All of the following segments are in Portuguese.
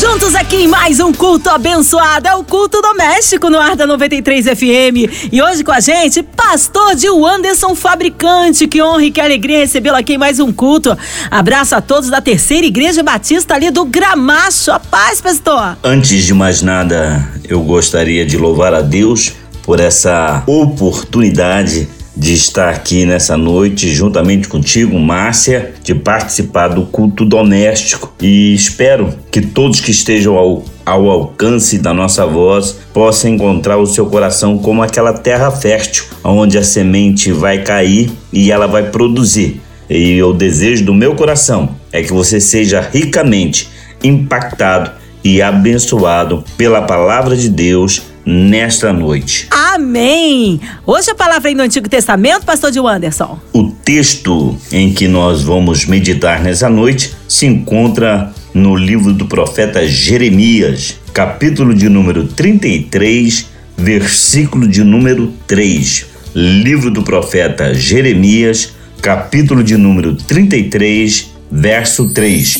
Juntos aqui em mais um culto abençoado, é o culto doméstico no ar da 93 FM. E hoje com a gente, pastor de Anderson Fabricante. Que honra e que alegria recebê-lo aqui em mais um culto. Abraço a todos da terceira igreja batista ali do Gramacho. A paz, pastor. Antes de mais nada, eu gostaria de louvar a Deus por essa oportunidade de estar aqui nessa noite juntamente contigo, Márcia, de participar do culto doméstico e espero que todos que estejam ao, ao alcance da nossa voz possam encontrar o seu coração como aquela terra fértil, onde a semente vai cair e ela vai produzir. E o desejo do meu coração é que você seja ricamente impactado e abençoado pela palavra de Deus nesta noite. Amém! Hoje a palavra aí no Antigo Testamento, pastor de Anderson. O texto em que nós vamos meditar nessa noite se encontra no livro do profeta Jeremias, capítulo de número 33, versículo de número 3. Livro do profeta Jeremias, capítulo de número 33, verso 3.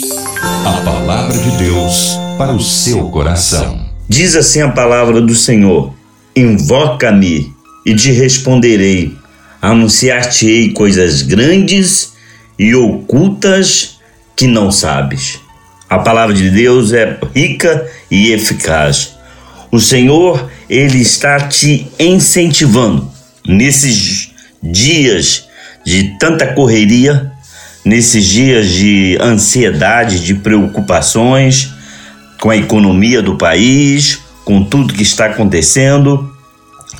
A palavra de Deus para o seu coração. Diz assim a palavra do Senhor: Invoca-me e te responderei, anunciar-te-ei coisas grandes e ocultas que não sabes. A palavra de Deus é rica e eficaz. O Senhor, ele está te incentivando nesses dias de tanta correria, nesses dias de ansiedade, de preocupações, com a economia do país, com tudo que está acontecendo.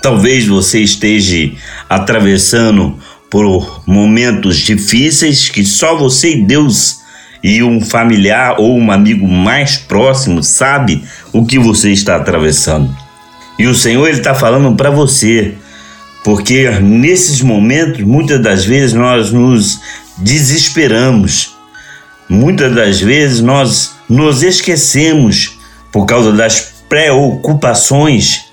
Talvez você esteja atravessando por momentos difíceis que só você e Deus e um familiar ou um amigo mais próximo sabe o que você está atravessando. E o Senhor está falando para você, porque nesses momentos muitas das vezes nós nos desesperamos, muitas das vezes nós nos esquecemos por causa das preocupações,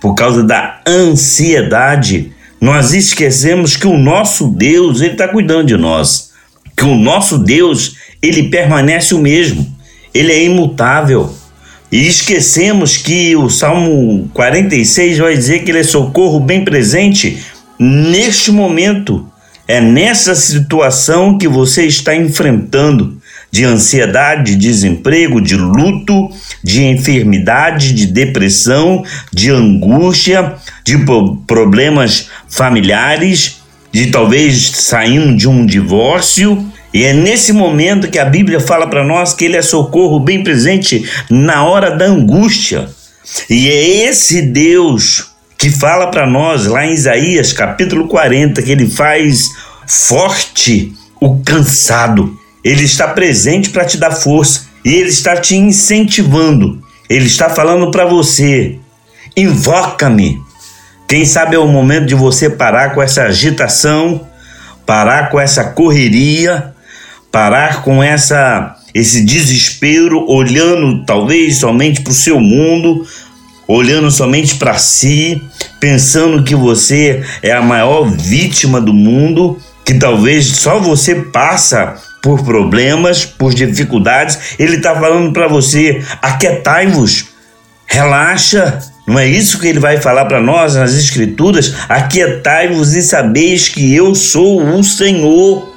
por causa da ansiedade. Nós esquecemos que o nosso Deus ele está cuidando de nós, que o nosso Deus ele permanece o mesmo, ele é imutável. E esquecemos que o Salmo 46 vai dizer que ele é socorro bem presente neste momento. É nessa situação que você está enfrentando de ansiedade, de desemprego, de luto, de enfermidade, de depressão, de angústia, de problemas familiares, de talvez saindo de um divórcio. E é nesse momento que a Bíblia fala para nós que ele é socorro bem presente na hora da angústia. E é esse Deus que fala para nós lá em Isaías capítulo 40 que ele faz forte o cansado. Ele está presente para te dar força e ele está te incentivando. Ele está falando para você: invoca-me. Quem sabe é o momento de você parar com essa agitação, parar com essa correria, parar com essa esse desespero, olhando talvez somente para o seu mundo, olhando somente para si, pensando que você é a maior vítima do mundo, que talvez só você passa por problemas, por dificuldades. Ele está falando para você: aquietai-vos, relaxa. Não é isso que ele vai falar para nós nas Escrituras? Aquietai-vos e sabeis que eu sou o Senhor.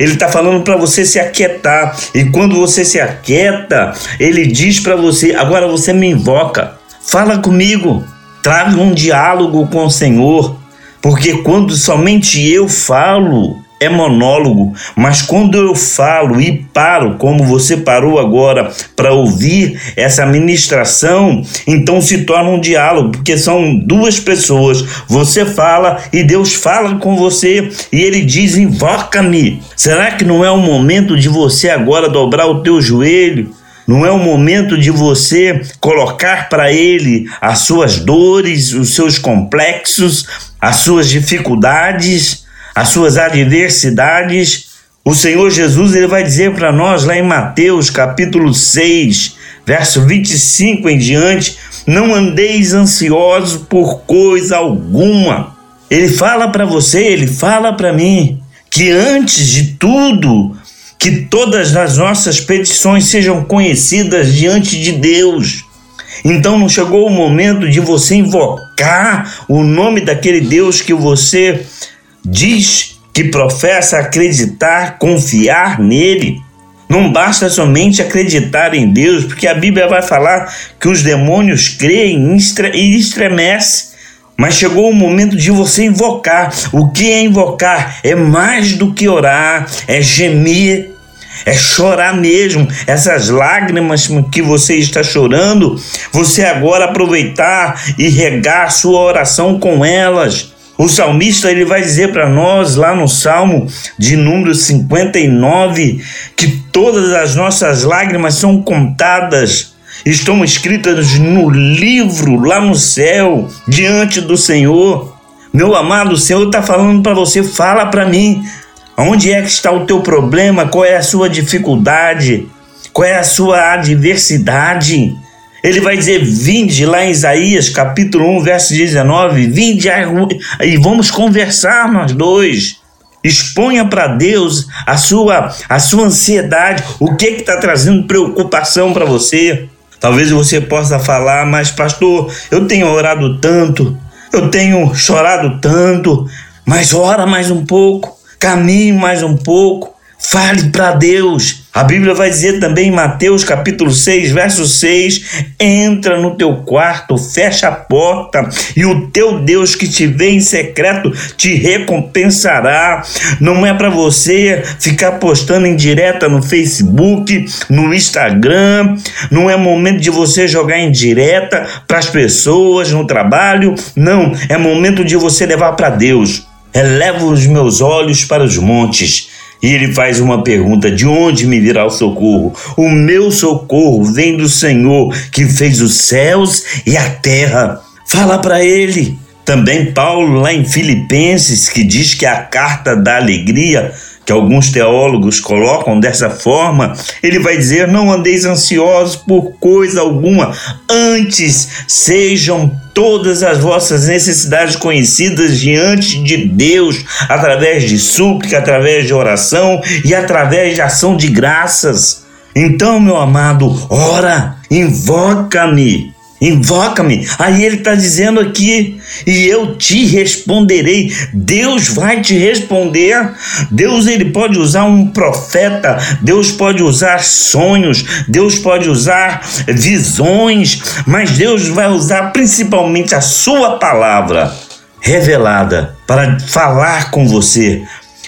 Ele está falando para você se aquietar. E quando você se aquieta, ele diz para você: agora você me invoca, fala comigo, traga um diálogo com o Senhor. Porque quando somente eu falo, é monólogo, mas quando eu falo e paro, como você parou agora, para ouvir essa ministração, então se torna um diálogo, porque são duas pessoas. Você fala e Deus fala com você e ele diz: invoca-me. Será que não é o momento de você agora dobrar o teu joelho? Não é o momento de você colocar para ele as suas dores, os seus complexos, as suas dificuldades? As suas adversidades, o Senhor Jesus ele vai dizer para nós lá em Mateus capítulo 6, verso 25 em diante, Não andeis ansiosos por coisa alguma. Ele fala para você, ele fala para mim que antes de tudo, que todas as nossas petições sejam conhecidas diante de Deus. Então não chegou o momento de você invocar o nome daquele Deus que você diz que professa acreditar, confiar nele. Não basta somente acreditar em Deus, porque a Bíblia vai falar que os demônios creem e estremecem. Mas chegou o momento de você invocar. O que é invocar? É mais do que orar, é gemer, é chorar mesmo. Essas lágrimas que você está chorando, você agora aproveitar e regar sua oração com elas. O salmista ele vai dizer para nós lá no Salmo de número 59 que todas as nossas lágrimas são contadas, estão escritas no livro lá no céu, diante do Senhor. Meu amado, o Senhor está falando para você, fala para mim, onde é que está o teu problema, qual é a sua dificuldade, qual é a sua adversidade. Ele vai dizer: Vinde lá em Isaías, capítulo 1, verso 19: Vinde e vamos conversar nós dois. Exponha para Deus a sua, a sua ansiedade, o que está trazendo preocupação para você. Talvez você possa falar, mas pastor, eu tenho orado tanto, eu tenho chorado tanto, mas ora mais um pouco, caminhe mais um pouco, fale para Deus, a Bíblia vai dizer também em Mateus capítulo 6, verso 6: entra no teu quarto, fecha a porta, e o teu Deus que te vê em secreto te recompensará. Não é para você ficar postando em direta no Facebook, no Instagram, não é momento de você jogar em direta para as pessoas no trabalho, não, é momento de você levar para Deus. Eleva os meus olhos para os montes e ele faz uma pergunta: de onde me virá o socorro? O meu socorro vem do Senhor que fez os céus e a terra. Fala para ele. Também Paulo, lá em Filipenses, que diz que a carta da alegria que alguns teólogos colocam dessa forma, ele vai dizer: não andeis ansiosos por coisa alguma, antes sejam todas as vossas necessidades conhecidas diante de Deus, através de súplica, através de oração e através de ação de graças. Então, meu amado, ora, invoca-me Invoca-me. Aí ele está dizendo aqui, e eu te responderei. Deus vai te responder. Deus ele pode usar um profeta, Deus pode usar sonhos, Deus pode usar visões, mas Deus vai usar principalmente a sua palavra revelada para falar com você,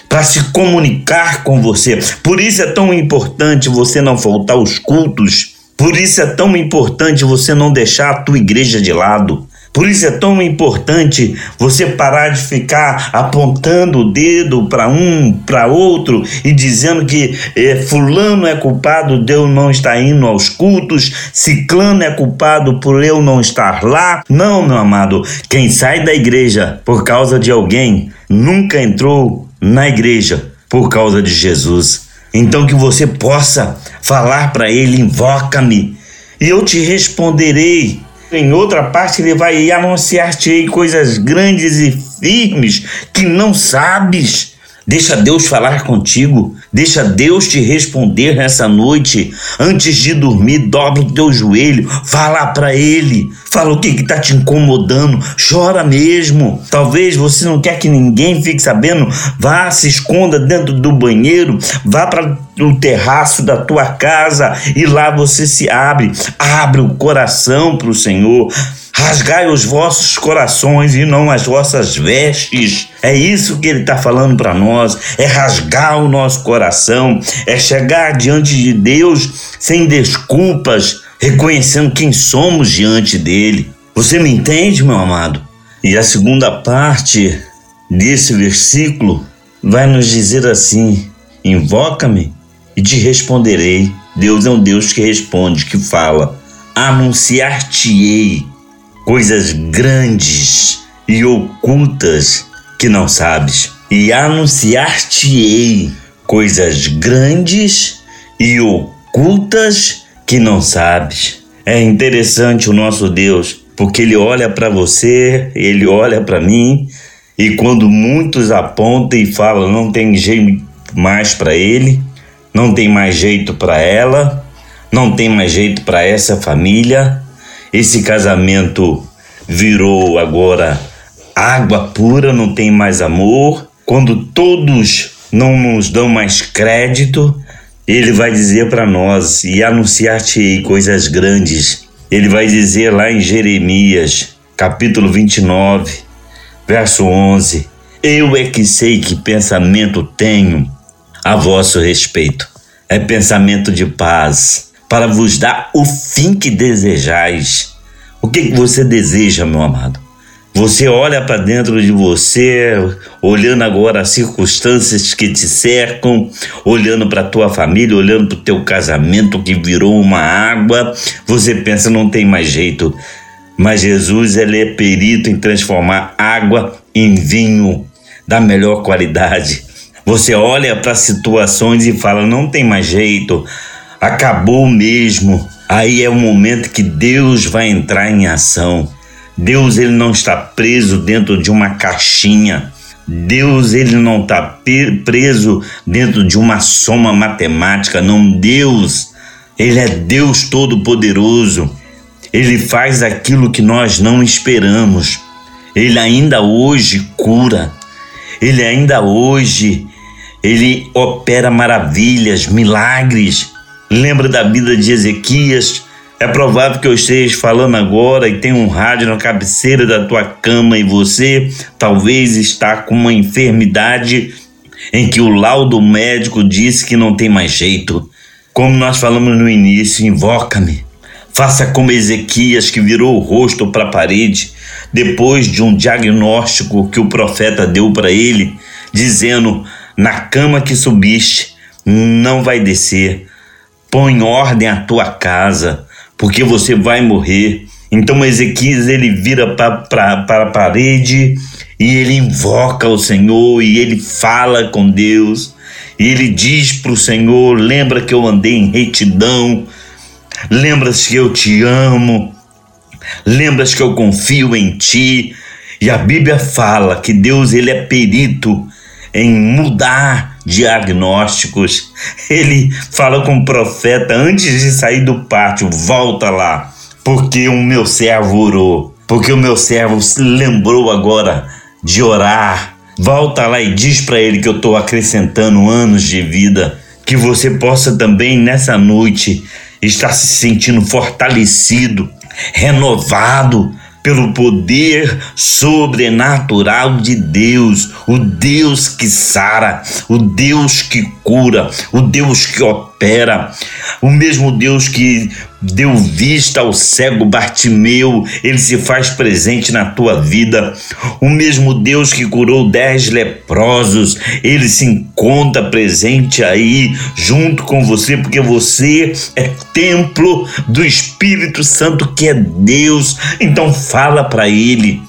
para se comunicar com você. Por isso é tão importante você não faltar aos cultos por isso é tão importante você não deixar a tua igreja de lado. Por isso é tão importante você parar de ficar apontando o dedo para um, para outro e dizendo que é, fulano é culpado de eu não estar indo aos cultos, ciclano é culpado por eu não estar lá. Não, meu amado, quem sai da igreja por causa de alguém nunca entrou na igreja por causa de Jesus. Então que você possa falar para ele: invoca-me, e eu te responderei. Em outra parte, ele vai anunciar-te coisas grandes e firmes que não sabes. Deixa Deus falar contigo, deixa Deus te responder nessa noite. Antes de dormir, dobra o teu joelho, fala para Ele, fala o que está te incomodando, chora mesmo. Talvez você não quer que ninguém fique sabendo, vá, se esconda dentro do banheiro, vá para o terraço da tua casa e lá você se abre, abre o coração para o Senhor. Rasgai os vossos corações e não as vossas vestes. É isso que ele está falando para nós. É rasgar o nosso coração. É chegar diante de Deus sem desculpas, reconhecendo quem somos diante dele. Você me entende, meu amado? E a segunda parte desse versículo vai nos dizer assim: Invoca-me e te responderei. Deus é um Deus que responde, que fala. Anunciar-te-ei coisas grandes e ocultas que não sabes, e anunciar-te-ei coisas grandes e ocultas que não sabes. É interessante o nosso Deus, porque ele olha para você, ele olha para mim, e quando muitos apontam e falam não tem jeito mais para ele, não tem mais jeito para ela, não tem mais jeito para essa família, esse casamento virou agora água pura, não tem mais amor. Quando todos não nos dão mais crédito, ele vai dizer para nós e anunciar-te coisas grandes. Ele vai dizer lá em Jeremias, capítulo 29, verso 11: Eu é que sei que pensamento tenho a vosso respeito. É pensamento de paz, para vos dar o fim que desejais. O que, que você deseja, meu amado? Você olha para dentro de você, olhando agora as circunstâncias que te cercam, olhando para tua família, olhando para o teu casamento que virou uma água. Você pensa não tem mais jeito, mas Jesus ele é perito em transformar água em vinho da melhor qualidade. Você olha para situações e fala não tem mais jeito, acabou mesmo. Aí é o momento que Deus vai entrar em ação. Deus ele não está preso dentro de uma caixinha. Deus ele não está preso dentro de uma soma matemática, não. Deus, ele é Deus todo-poderoso. Ele faz aquilo que nós não esperamos. Ele ainda hoje cura. Ele ainda hoje ele opera maravilhas, milagres. Lembra da vida de Ezequias? É provável que eu esteja falando agora e tenha um rádio na cabeceira da tua cama e você talvez está com uma enfermidade em que o laudo médico disse que não tem mais jeito. Como nós falamos no início, invoca-me. Faça como Ezequias que virou o rosto para a parede depois de um diagnóstico que o profeta deu para ele, dizendo: "Na cama que subiste, não vai descer. Põe ordem a tua casa." porque você vai morrer. Então Ezequias ele vira para a parede e ele invoca o Senhor e ele fala com Deus. E ele diz para o Senhor: Lembra que eu andei em retidão, lembras que eu te amo, lembras que eu confio em ti. E a Bíblia fala que Deus ele é perito em mudar diagnósticos. Ele fala com o profeta antes de sair do pátio: volta lá, porque o meu servo orou, porque o meu servo se lembrou agora de orar. Volta lá e diz para ele que eu estou acrescentando anos de vida, que você possa também nessa noite estar se sentindo fortalecido, renovado, pelo poder sobrenatural de Deus, o Deus que sara, o Deus que cura, o Deus que opera, o mesmo Deus que deu vista ao cego Bartimeu, ele se faz presente na tua vida. O mesmo Deus que curou dez leprosos, ele se encontra presente aí junto com você, porque você é templo do Espírito Santo que é Deus. Então fala para ele.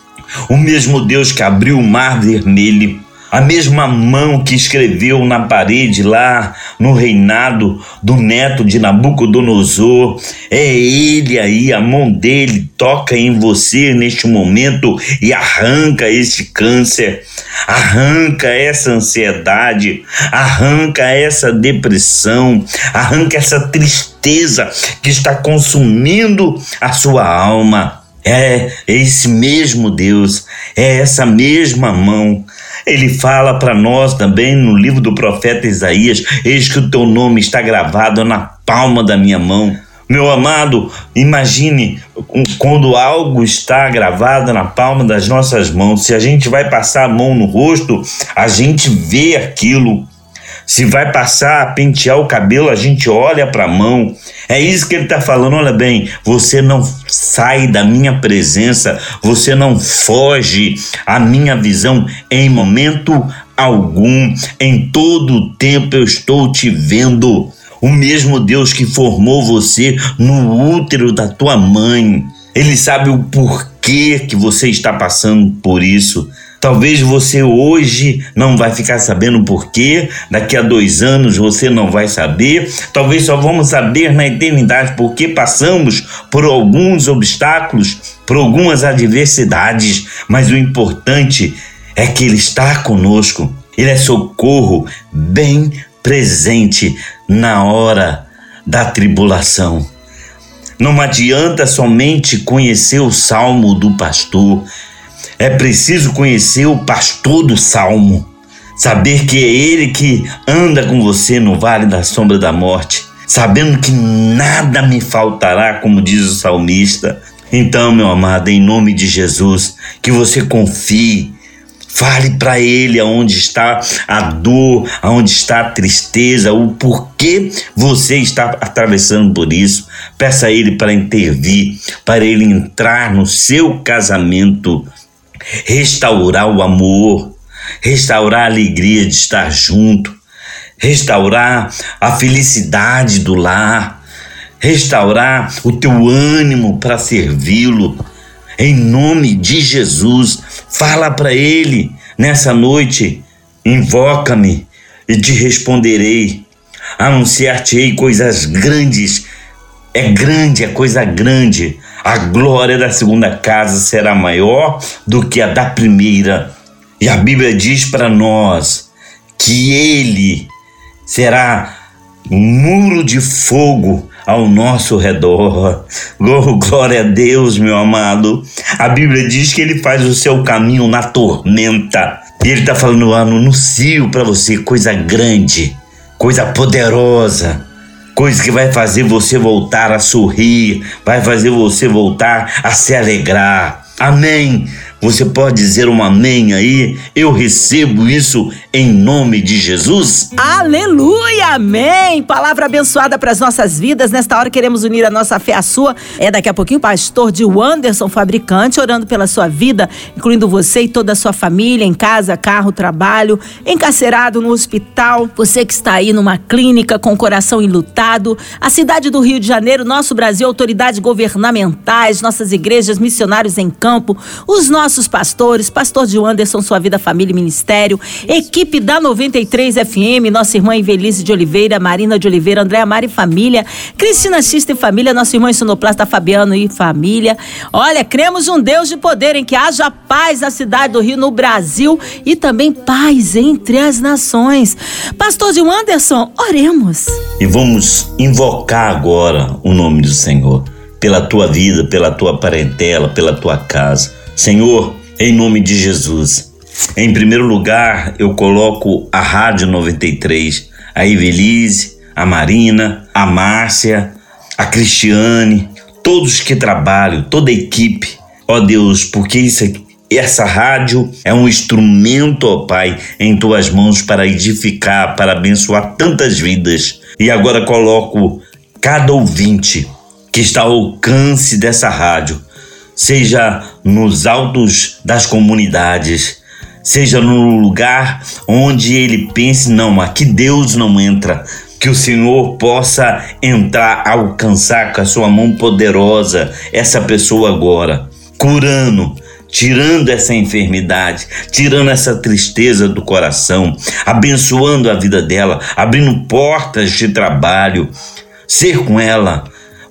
O mesmo Deus que abriu o mar vermelho, a mesma mão que escreveu na parede lá no reinado do neto de Nabucodonosor, é ele aí, a mão dele toca em você neste momento e arranca esse câncer, arranca essa ansiedade, arranca essa depressão, arranca essa tristeza que está consumindo a sua alma. É esse mesmo Deus, é essa mesma mão ele fala para nós também no livro do profeta Isaías: Eis que o teu nome está gravado na palma da minha mão. Meu amado, imagine quando algo está gravado na palma das nossas mãos. Se a gente vai passar a mão no rosto, a gente vê aquilo. Se vai passar a pentear o cabelo, a gente olha para a mão. É isso que ele está falando. Olha bem, você não sai da minha presença, você não foge à minha visão em momento algum. Em todo o tempo eu estou te vendo. O mesmo Deus que formou você no útero da tua mãe. Ele sabe o porquê que você está passando por isso. Talvez você hoje não vai ficar sabendo por quê, daqui a dois anos você não vai saber, talvez só vamos saber na eternidade porque passamos por alguns obstáculos, por algumas adversidades, mas o importante é que Ele está conosco, Ele é socorro bem presente na hora da tribulação. Não adianta somente conhecer o salmo do pastor, é preciso conhecer o pastor do salmo, saber que é ele que anda com você no vale da sombra da morte, sabendo que nada me faltará, como diz o salmista. Então, meu amado, em nome de Jesus, que você confie, Fale para ele aonde está a dor, aonde está a tristeza, o porquê você está atravessando por isso. Peça a ele para intervir, para ele entrar no seu casamento, restaurar o amor, restaurar a alegria de estar junto, restaurar a felicidade do lar, restaurar o teu ânimo para servi-lo. Em nome de Jesus, fala para ele nessa noite: invoca-me e te responderei. Anunciar-te-ei coisas grandes. É grande, é coisa grande. A glória da segunda casa será maior do que a da primeira. E a Bíblia diz para nós que ele será um muro de fogo ao nosso redor. Oh, glória a Deus, meu amado. A Bíblia diz que ele faz o seu caminho na tormenta. E ele está falando, anuncio para você coisa grande, coisa poderosa, coisa que vai fazer você voltar a sorrir, vai fazer você voltar a se alegrar. Amém. Você pode dizer um amém aí? Eu recebo isso em nome de Jesus. Aleluia, amém. Palavra abençoada para as nossas vidas. Nesta hora queremos unir a nossa fé à sua. É daqui a pouquinho o pastor de Wanderson Fabricante, orando pela sua vida, incluindo você e toda a sua família, em casa, carro, trabalho, encarcerado no hospital, você que está aí numa clínica com o coração enlutado, a cidade do Rio de Janeiro, nosso Brasil, autoridades governamentais, nossas igrejas, missionários em campo, os nossos pastores, pastor de Anderson, Sua Vida, Família e Ministério, equipe da 93 FM, nossa irmã Invelise de Oliveira, Marina de Oliveira, Andréa Mari Família, Cristina Xista e Família, nossa irmã Sonoplasta Fabiano e Família. Olha, cremos um Deus de poder em que haja paz na cidade do Rio, no Brasil e também paz entre as nações. Pastor de Anderson, oremos. E vamos invocar agora o nome do Senhor pela tua vida, pela tua parentela, pela tua casa. Senhor, em nome de Jesus, em primeiro lugar eu coloco a Rádio 93, a Evelise, a Marina, a Márcia, a Cristiane, todos que trabalham, toda a equipe. Ó Deus, porque isso aqui essa rádio é um instrumento, ó Pai, em tuas mãos para edificar, para abençoar tantas vidas. E agora coloco cada ouvinte que está ao alcance dessa rádio seja nos altos das comunidades, seja no lugar onde ele pense, não, aqui Deus não entra. Que o Senhor possa entrar, alcançar com a sua mão poderosa essa pessoa agora, curando, tirando essa enfermidade, tirando essa tristeza do coração, abençoando a vida dela, abrindo portas de trabalho, ser com ela,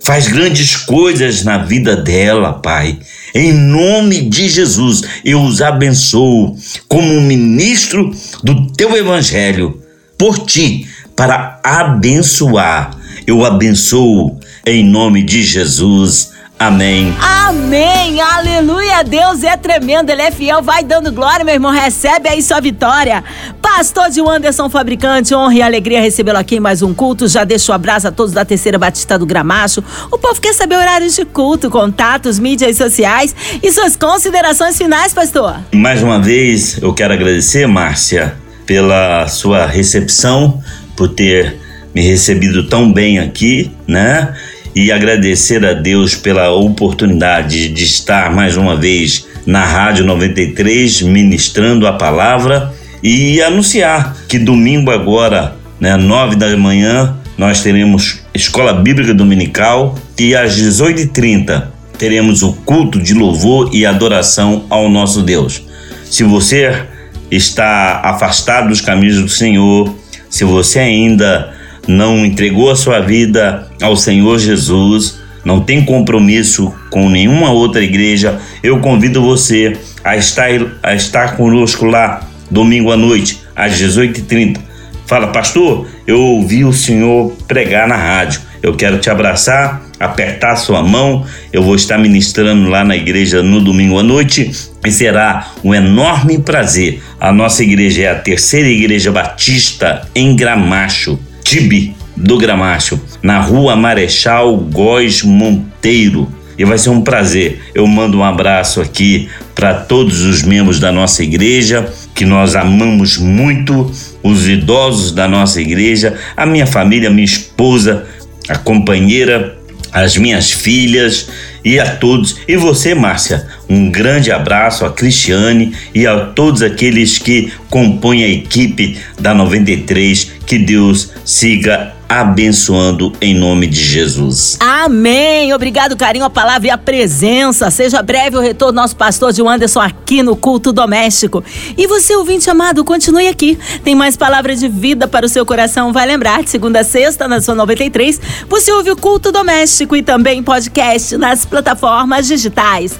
Faz grandes coisas na vida dela, Pai. Em nome de Jesus, eu os abençoo como ministro do teu evangelho por ti, para abençoar. Eu abençoo em nome de Jesus. Amém. Amém. Aleluia. Deus é tremendo, Ele é fiel. Vai dando glória, meu irmão. Recebe aí sua vitória. Pastor de Anderson Fabricante, honra e alegria recebê-lo aqui em mais um culto. Já deixo um abraço a todos da Terceira Batista do Gramacho. O povo quer saber horários de culto, contatos, mídias sociais e suas considerações finais, pastor. Mais uma vez, eu quero agradecer, Márcia, pela sua recepção, por ter me recebido tão bem aqui, né? E agradecer a Deus pela oportunidade de estar mais uma vez na Rádio 93 ministrando a palavra e anunciar que domingo agora, né, nove da manhã, nós teremos Escola Bíblica Dominical e às 18h30 teremos o culto de louvor e adoração ao nosso Deus. Se você está afastado dos caminhos do Senhor, se você ainda não entregou a sua vida ao Senhor Jesus, não tem compromisso com nenhuma outra igreja, eu convido você a estar, a estar conosco lá domingo à noite, às 18h30. Fala, pastor, eu ouvi o senhor pregar na rádio. Eu quero te abraçar, apertar sua mão. Eu vou estar ministrando lá na igreja no domingo à noite e será um enorme prazer. A nossa igreja é a terceira igreja batista em Gramacho, Tibi do Gramacho, na rua Marechal Góes Monteiro. E vai ser um prazer. Eu mando um abraço aqui para todos os membros da nossa igreja, que nós amamos muito, os idosos da nossa igreja, a minha família, minha esposa, a companheira, as minhas filhas e a todos. E você, Márcia, um grande abraço a Cristiane e a todos aqueles que compõem a equipe da 93. Que Deus siga abençoando em nome de Jesus. Amém. Obrigado, carinho, a palavra e a presença. Seja breve o retorno do nosso pastor de Anderson aqui no culto doméstico. E você, ouvinte amado, continue aqui. Tem mais palavras de vida para o seu coração. Vai lembrar, de segunda a sexta, na sua 93, você ouve o culto doméstico e também podcast nas plataformas digitais.